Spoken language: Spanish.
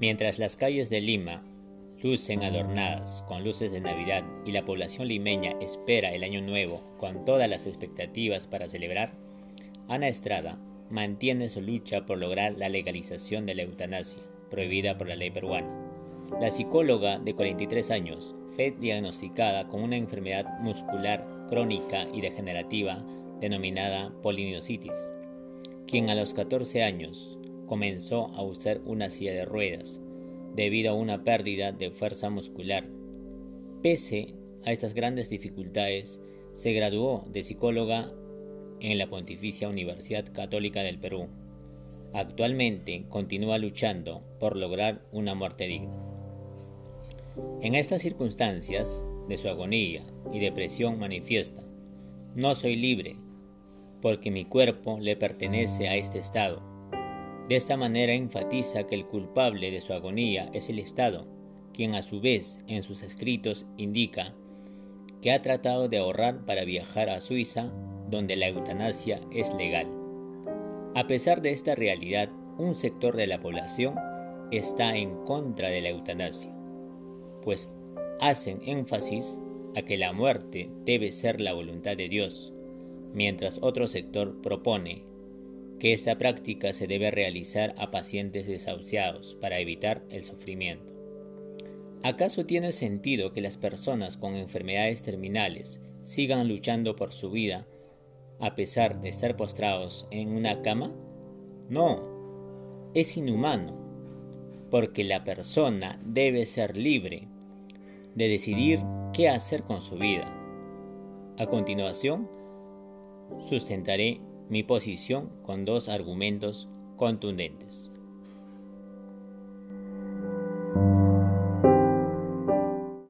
Mientras las calles de Lima lucen adornadas con luces de Navidad y la población limeña espera el año nuevo con todas las expectativas para celebrar, Ana Estrada mantiene su lucha por lograr la legalización de la eutanasia, prohibida por la ley peruana. La psicóloga de 43 años fue diagnosticada con una enfermedad muscular crónica y degenerativa denominada polimiositis, quien a los 14 años comenzó a usar una silla de ruedas debido a una pérdida de fuerza muscular. Pese a estas grandes dificultades, se graduó de psicóloga en la Pontificia Universidad Católica del Perú. Actualmente continúa luchando por lograr una muerte digna. En estas circunstancias de su agonía y depresión manifiesta, no soy libre, porque mi cuerpo le pertenece a este estado de esta manera enfatiza que el culpable de su agonía es el Estado, quien a su vez en sus escritos indica que ha tratado de ahorrar para viajar a Suiza, donde la eutanasia es legal. A pesar de esta realidad, un sector de la población está en contra de la eutanasia, pues hacen énfasis a que la muerte debe ser la voluntad de Dios, mientras otro sector propone que esta práctica se debe realizar a pacientes desahuciados para evitar el sufrimiento. ¿Acaso tiene sentido que las personas con enfermedades terminales sigan luchando por su vida a pesar de estar postrados en una cama? No, es inhumano, porque la persona debe ser libre de decidir qué hacer con su vida. A continuación, sustentaré mi posición con dos argumentos contundentes.